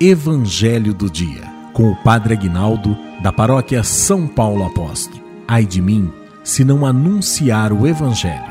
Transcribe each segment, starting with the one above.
Evangelho do Dia, com o Padre Aguinaldo, da paróquia São Paulo Apóstolo. Ai de mim, se não anunciar o Evangelho.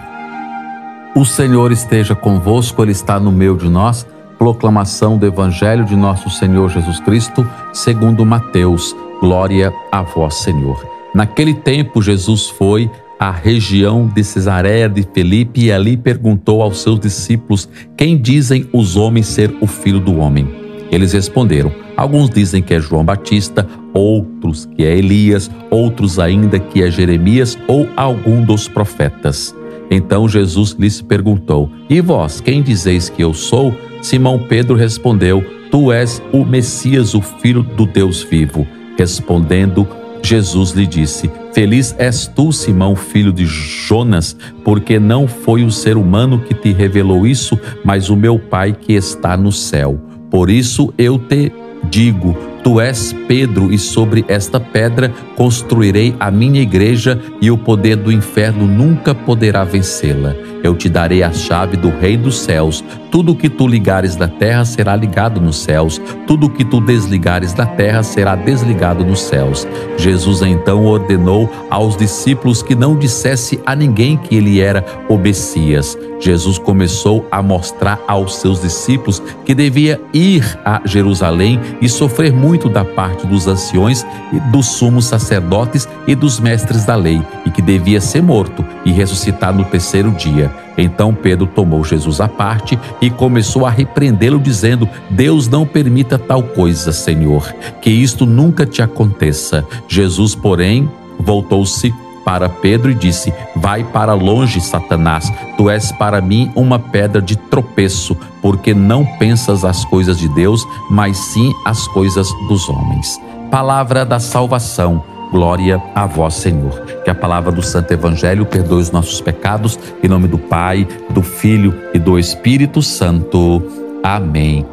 O Senhor esteja convosco, Ele está no meio de nós. Proclamação do Evangelho de nosso Senhor Jesus Cristo, segundo Mateus. Glória a vós, Senhor. Naquele tempo, Jesus foi à região de Cesareia de Felipe e ali perguntou aos seus discípulos: Quem dizem os homens ser o filho do homem? Eles responderam: Alguns dizem que é João Batista, outros que é Elias, outros ainda que é Jeremias ou algum dos profetas. Então Jesus lhes perguntou: E vós, quem dizeis que eu sou? Simão Pedro respondeu: Tu és o Messias, o filho do Deus vivo. Respondendo, Jesus lhe disse: Feliz és tu, Simão, filho de Jonas, porque não foi o ser humano que te revelou isso, mas o meu Pai que está no céu. Por isso eu te digo: Tu és Pedro, e sobre esta pedra construirei a minha igreja, e o poder do inferno nunca poderá vencê-la. Eu te darei a chave do Rei dos céus. Tudo que tu ligares na terra será ligado nos céus, tudo que tu desligares da terra será desligado nos céus. Jesus então ordenou aos discípulos que não dissesse a ninguém que ele era o Messias. Jesus começou a mostrar aos seus discípulos que devia ir a Jerusalém e sofrer muito da parte dos anciões dos sumos sacerdotes e dos mestres da lei, e que devia ser morto e ressuscitar no terceiro dia. Então Pedro tomou Jesus à parte e começou a repreendê-lo, dizendo: Deus não permita tal coisa, Senhor, que isto nunca te aconteça. Jesus, porém, voltou-se para Pedro e disse: Vai para longe, Satanás, tu és para mim uma pedra de tropeço, porque não pensas as coisas de Deus, mas sim as coisas dos homens. Palavra da salvação. Glória a vós, Senhor. Que a palavra do Santo Evangelho perdoe os nossos pecados, em nome do Pai, do Filho e do Espírito Santo. Amém.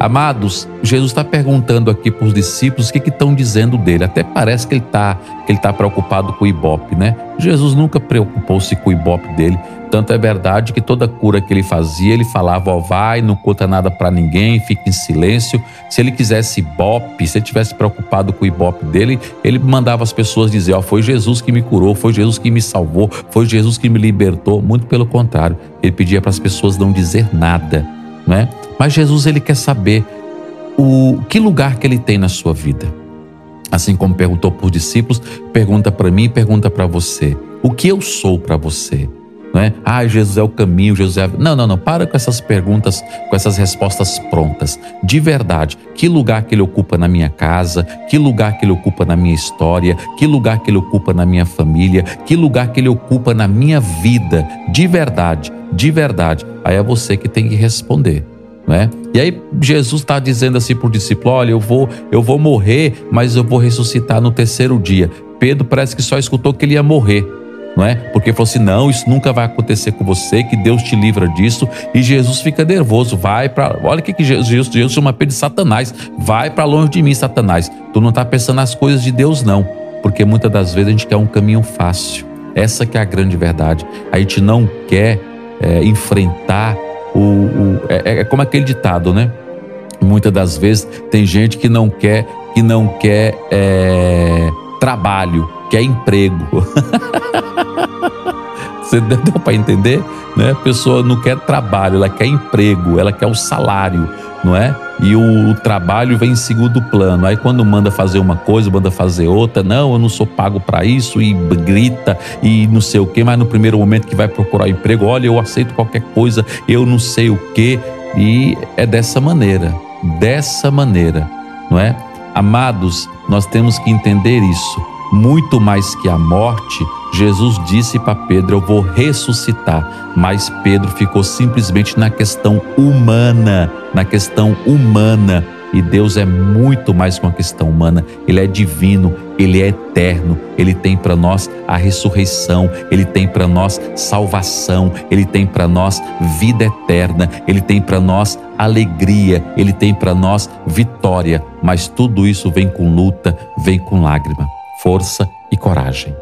Amados, Jesus está perguntando aqui para os discípulos o que estão dizendo dele. Até parece que ele está que ele tá preocupado com o ibope, né? Jesus nunca preocupou-se com o ibope dele. Tanto é verdade que toda cura que ele fazia, ele falava: ó, vai, não conta nada para ninguém, fica em silêncio. Se ele quisesse ibope, se ele tivesse preocupado com o ibope dele, ele mandava as pessoas dizer: ó, foi Jesus que me curou, foi Jesus que me salvou, foi Jesus que me libertou. Muito pelo contrário, ele pedia para as pessoas não dizer nada né? Mas Jesus ele quer saber o que lugar que ele tem na sua vida. Assim como perguntou para os discípulos, pergunta para mim, pergunta para você. O que eu sou para você? Não é? Ah, Jesus é o caminho, Jesus é a... Não, não, não. Para com essas perguntas, com essas respostas prontas. De verdade, que lugar que ele ocupa na minha casa? Que lugar que ele ocupa na minha história? Que lugar que ele ocupa na minha família? Que lugar que ele ocupa na minha vida? De verdade de verdade. Aí é você que tem que responder. Né? E aí Jesus está dizendo assim o discípulo: olha, eu vou, eu vou morrer, mas eu vou ressuscitar no terceiro dia. Pedro parece que só escutou que ele ia morrer, não é? Porque falou assim: não, isso nunca vai acontecer com você, que Deus te livra disso. E Jesus fica nervoso, vai para. Olha o que, que Jesus, Jesus chama Pedro de Satanás: vai para longe de mim, Satanás. Tu não está pensando nas coisas de Deus, não, porque muitas das vezes a gente quer um caminho fácil. Essa que é a grande verdade. A gente não quer é, enfrentar o. o é, é, como aquele ditado, né? Muitas das vezes tem gente que não quer que não quer é, trabalho, quer emprego. Você deu para entender? Né? A pessoa não quer trabalho, ela quer emprego, ela quer o salário não é? E o, o, trabalho vem em segundo plano. Aí quando manda fazer uma coisa, manda fazer outra, não, eu não sou pago para isso e grita e não sei o quê, mas no primeiro momento que vai procurar emprego, olha, eu aceito qualquer coisa, eu não sei o quê. E é dessa maneira, dessa maneira, não é? Amados, nós temos que entender isso. Muito mais que a morte, Jesus disse para Pedro: Eu vou ressuscitar. Mas Pedro ficou simplesmente na questão humana, na questão humana. E Deus é muito mais que uma questão humana, Ele é divino, Ele é eterno, Ele tem para nós a ressurreição, Ele tem para nós salvação, Ele tem para nós vida eterna, Ele tem para nós alegria, Ele tem para nós vitória, mas tudo isso vem com luta, vem com lágrima, força e coragem.